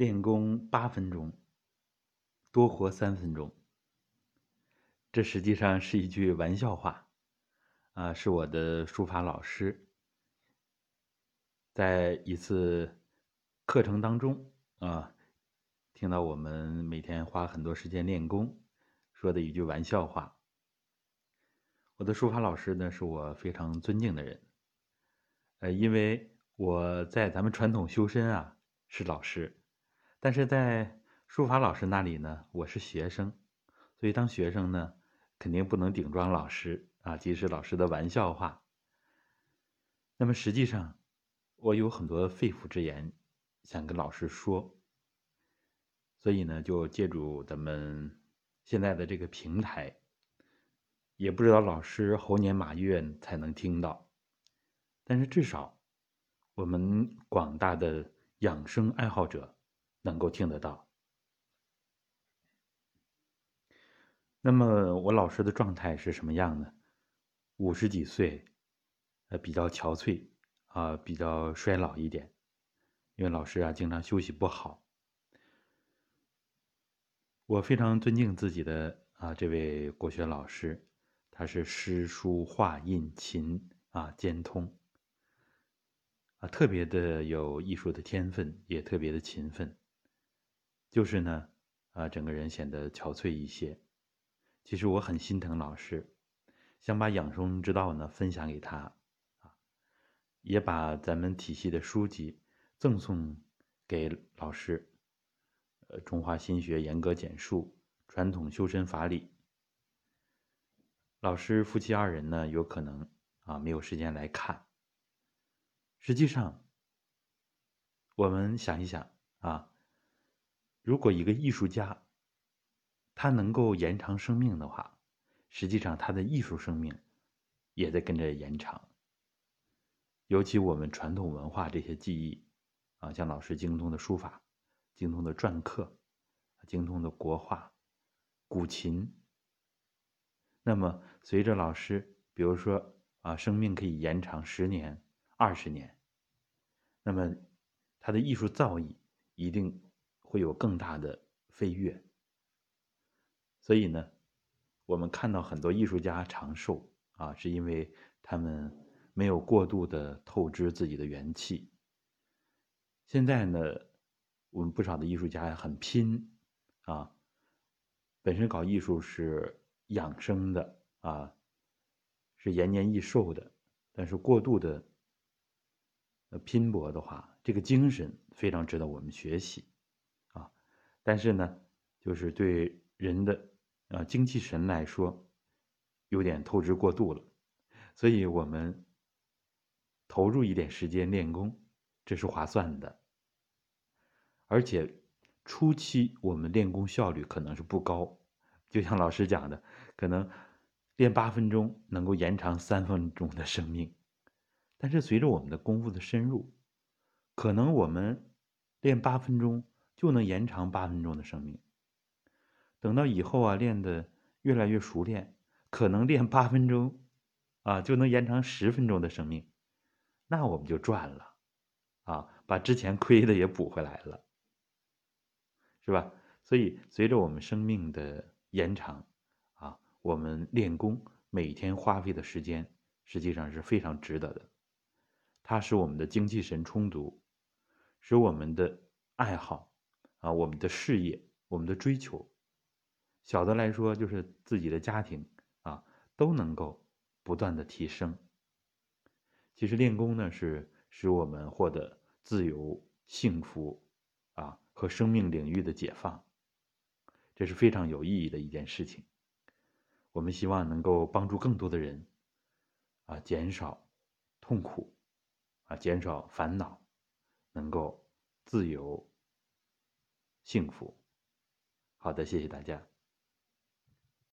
练功八分钟，多活三分钟。这实际上是一句玩笑话，啊，是我的书法老师在一次课程当中啊，听到我们每天花很多时间练功，说的一句玩笑话。我的书法老师呢，是我非常尊敬的人，呃，因为我在咱们传统修身啊是老师。但是在书法老师那里呢，我是学生，所以当学生呢，肯定不能顶撞老师啊，即使老师的玩笑话。那么实际上，我有很多肺腑之言想跟老师说，所以呢，就借助咱们现在的这个平台，也不知道老师猴年马月才能听到，但是至少我们广大的养生爱好者。能够听得到。那么我老师的状态是什么样呢？五十几岁，呃，比较憔悴，啊，比较衰老一点，因为老师啊经常休息不好。我非常尊敬自己的啊这位国学老师，他是诗书画印琴啊兼通，啊特别的有艺术的天分，也特别的勤奋。就是呢，啊，整个人显得憔悴一些。其实我很心疼老师，想把养生之道呢分享给他，啊，也把咱们体系的书籍赠送给老师。呃，《中华心学严格简述》《传统修身法理》。老师夫妻二人呢，有可能啊没有时间来看。实际上，我们想一想啊。如果一个艺术家，他能够延长生命的话，实际上他的艺术生命也在跟着延长。尤其我们传统文化这些技艺，啊，像老师精通的书法、精通的篆刻、精通的国画、古琴，那么随着老师，比如说啊，生命可以延长十年、二十年，那么他的艺术造诣一定。会有更大的飞跃，所以呢，我们看到很多艺术家长寿啊，是因为他们没有过度的透支自己的元气。现在呢，我们不少的艺术家很拼啊，本身搞艺术是养生的啊，是延年益寿的，但是过度的拼搏的话，这个精神非常值得我们学习。但是呢，就是对人的啊精气神来说，有点透支过度了，所以我们投入一点时间练功，这是划算的。而且初期我们练功效率可能是不高，就像老师讲的，可能练八分钟能够延长三分钟的生命，但是随着我们的功夫的深入，可能我们练八分钟。就能延长八分钟的生命。等到以后啊，练的越来越熟练，可能练八分钟，啊，就能延长十分钟的生命，那我们就赚了，啊，把之前亏的也补回来了，是吧？所以随着我们生命的延长，啊，我们练功每天花费的时间实际上是非常值得的，它使我们的精气神充足，使我们的爱好。啊，我们的事业，我们的追求，小的来说就是自己的家庭啊，都能够不断的提升。其实练功呢，是使我们获得自由、幸福啊和生命领域的解放，这是非常有意义的一件事情。我们希望能够帮助更多的人啊，减少痛苦啊，减少烦恼，能够自由。幸福，好的，谢谢大家。